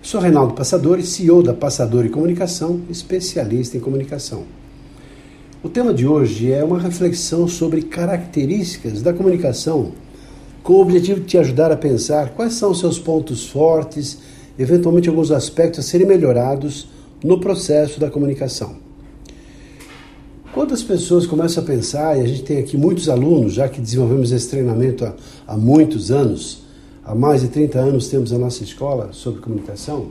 Sou Reinaldo Passadori, CEO da Passadori Comunicação, especialista em comunicação. O tema de hoje é uma reflexão sobre características da comunicação, com o objetivo de te ajudar a pensar quais são os seus pontos fortes, eventualmente alguns aspectos a serem melhorados no processo da comunicação. Quando as pessoas começam a pensar, e a gente tem aqui muitos alunos, já que desenvolvemos esse treinamento há, há muitos anos, há mais de 30 anos temos a nossa escola sobre comunicação,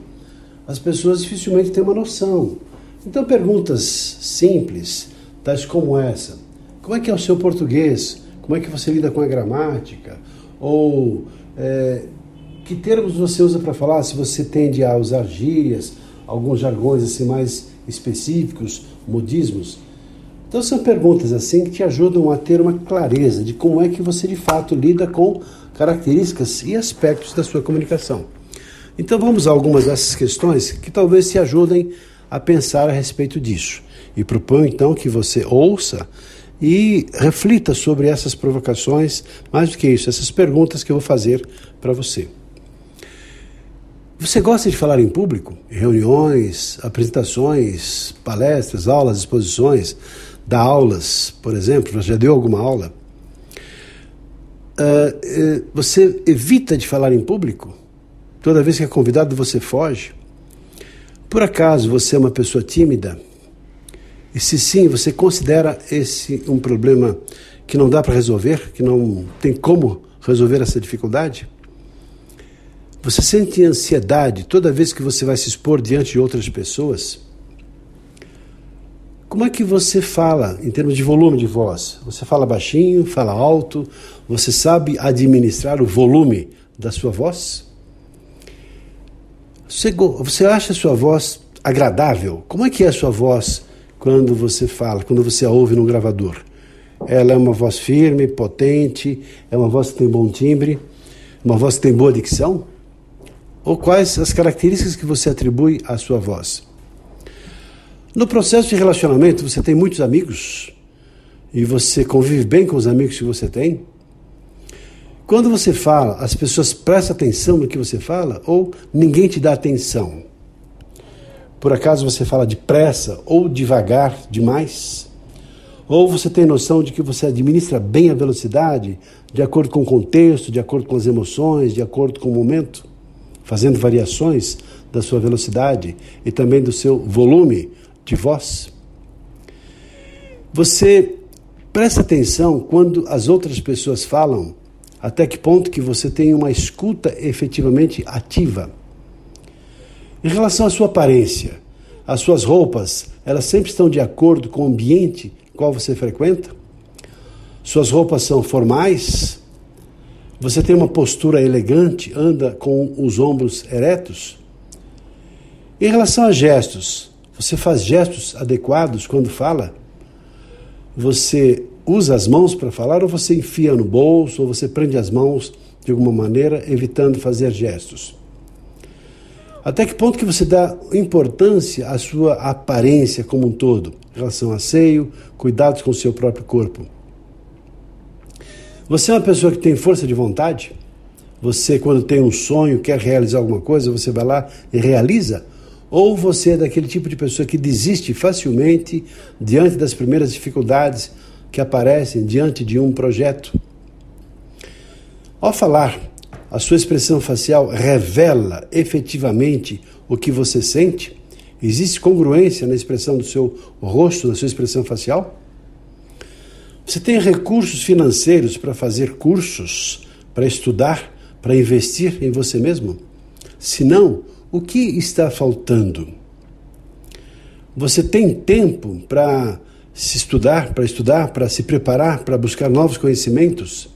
as pessoas dificilmente têm uma noção. Então, perguntas simples, tais como essa: como é que é o seu português? Como é que você lida com a gramática? Ou é, que termos você usa para falar? Se você tende a usar gírias, alguns jargões assim mais específicos, modismos. Então são perguntas assim que te ajudam a ter uma clareza de como é que você de fato lida com características e aspectos da sua comunicação. Então vamos a algumas dessas questões que talvez te ajudem a pensar a respeito disso. E proponho então que você ouça e reflita sobre essas provocações, mais do que isso, essas perguntas que eu vou fazer para você. Você gosta de falar em público? Reuniões, apresentações, palestras, aulas, exposições, dar aulas, por exemplo? Já deu alguma aula? Uh, você evita de falar em público? Toda vez que é convidado, você foge? Por acaso você é uma pessoa tímida? E se sim, você considera esse um problema que não dá para resolver, que não tem como resolver essa dificuldade? Você sente ansiedade toda vez que você vai se expor diante de outras pessoas? Como é que você fala em termos de volume de voz? Você fala baixinho, fala alto? Você sabe administrar o volume da sua voz? Você, acha a sua voz agradável? Como é que é a sua voz quando você fala, quando você a ouve no gravador? Ela é uma voz firme, potente, é uma voz que tem bom timbre, uma voz que tem boa dicção? Ou quais as características que você atribui à sua voz? No processo de relacionamento, você tem muitos amigos e você convive bem com os amigos que você tem. Quando você fala, as pessoas prestam atenção no que você fala ou ninguém te dá atenção? Por acaso você fala depressa ou devagar demais? Ou você tem noção de que você administra bem a velocidade, de acordo com o contexto, de acordo com as emoções, de acordo com o momento, fazendo variações da sua velocidade e também do seu volume de voz. Você presta atenção quando as outras pessoas falam, até que ponto que você tem uma escuta efetivamente ativa. Em relação à sua aparência, as suas roupas, elas sempre estão de acordo com o ambiente qual você frequenta? Suas roupas são formais? Você tem uma postura elegante, anda com os ombros eretos? Em relação a gestos, você faz gestos adequados quando fala? Você usa as mãos para falar ou você enfia no bolso ou você prende as mãos de alguma maneira, evitando fazer gestos? Até que ponto que você dá importância à sua aparência como um todo, em relação a seio, cuidados com o seu próprio corpo? Você é uma pessoa que tem força de vontade? Você, quando tem um sonho, quer realizar alguma coisa, você vai lá e realiza? Ou você é daquele tipo de pessoa que desiste facilmente diante das primeiras dificuldades que aparecem diante de um projeto? Ao falar, a sua expressão facial revela efetivamente o que você sente? Existe congruência na expressão do seu rosto, na sua expressão facial? Você tem recursos financeiros para fazer cursos, para estudar, para investir em você mesmo? Se não, o que está faltando? Você tem tempo para se estudar, para estudar, para se preparar, para buscar novos conhecimentos?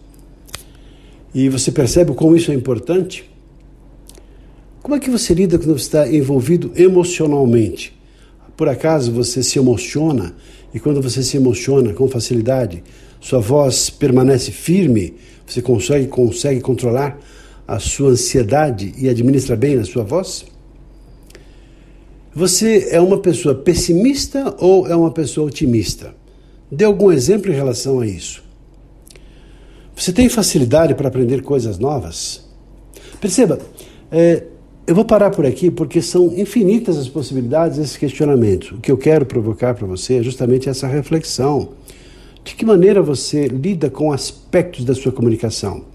E você percebe como isso é importante? Como é que você lida quando você está envolvido emocionalmente? por acaso você se emociona e quando você se emociona com facilidade, sua voz permanece firme, você consegue, consegue controlar a sua ansiedade e administra bem a sua voz? Você é uma pessoa pessimista ou é uma pessoa otimista? Dê algum exemplo em relação a isso. Você tem facilidade para aprender coisas novas? Perceba, é, eu vou parar por aqui porque são infinitas as possibilidades desses questionamentos. O que eu quero provocar para você é justamente essa reflexão. De que maneira você lida com aspectos da sua comunicação?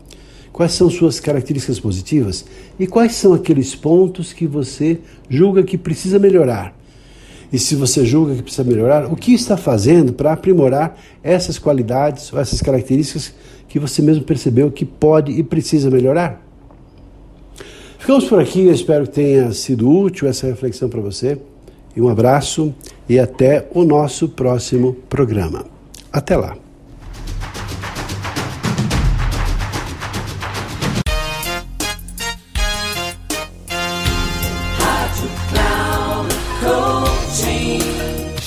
Quais são suas características positivas e quais são aqueles pontos que você julga que precisa melhorar? E se você julga que precisa melhorar, o que está fazendo para aprimorar essas qualidades ou essas características que você mesmo percebeu que pode e precisa melhorar? Ficamos por aqui, eu espero que tenha sido útil essa reflexão para você. E um abraço e até o nosso próximo programa. Até lá.